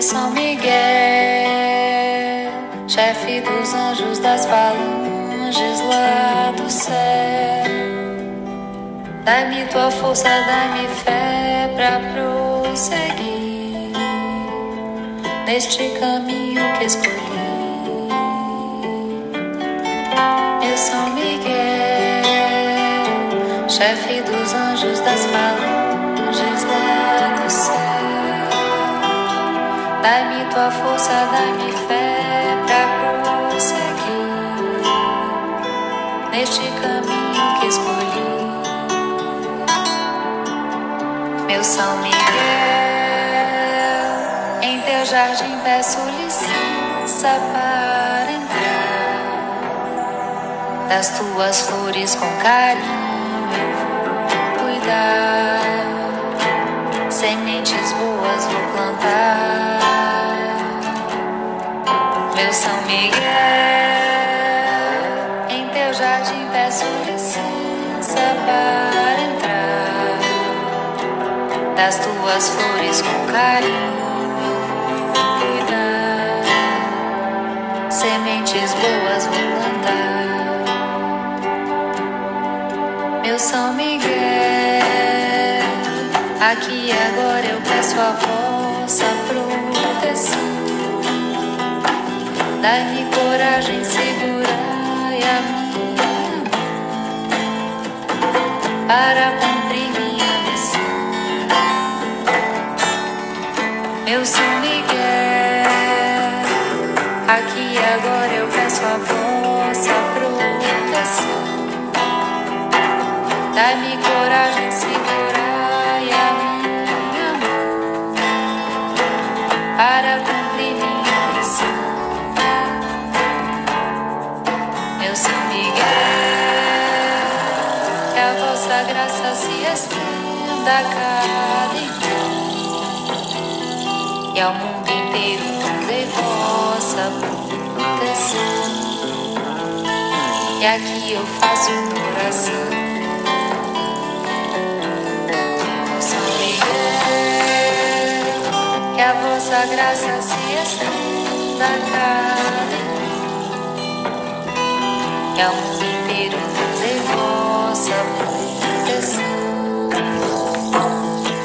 São Miguel, chefe dos anjos das falanges lá do céu. Dai-me tua força, dai-me fé pra prosseguir neste caminho que escolhi. Eu São Miguel, chefe dos anjos das falanges lá do céu. Dai-me tua força, dai-me fé pra prosseguir neste caminho que escolhi. Meu São Miguel, em teu jardim peço licença para entrar. Das tuas flores com carinho cuidar. Sementes boas vou plantar. Meu São Miguel, em teu jardim peço licença para entrar. Das tuas flores com carinho eu vou cuidar. Sementes boas vou plantar. Meu São Miguel, agora eu peço a vossa proteção. Dai-me coragem, segurai a minha mão para cumprir minha missão. Meu São Miguel, aqui agora eu peço a vossa proteção. Dai-me coragem, segurai graça se estenda a cada irmão e ao mundo inteiro dê vossa proteção. E aqui eu faço uma oração. Meu São Miguel, que a vossa graça se estenda a cada e ao mundo inteiro fazer vossa proteção.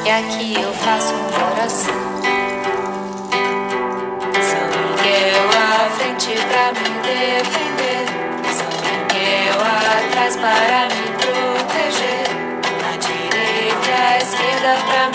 E aqui eu faço uma oração. São Miguel à frente pra me defender. São Miguel atrás para me proteger. À direita à esquerda pra me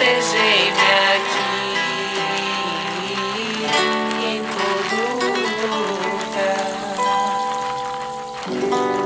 protegei-me aqui em todo lugar.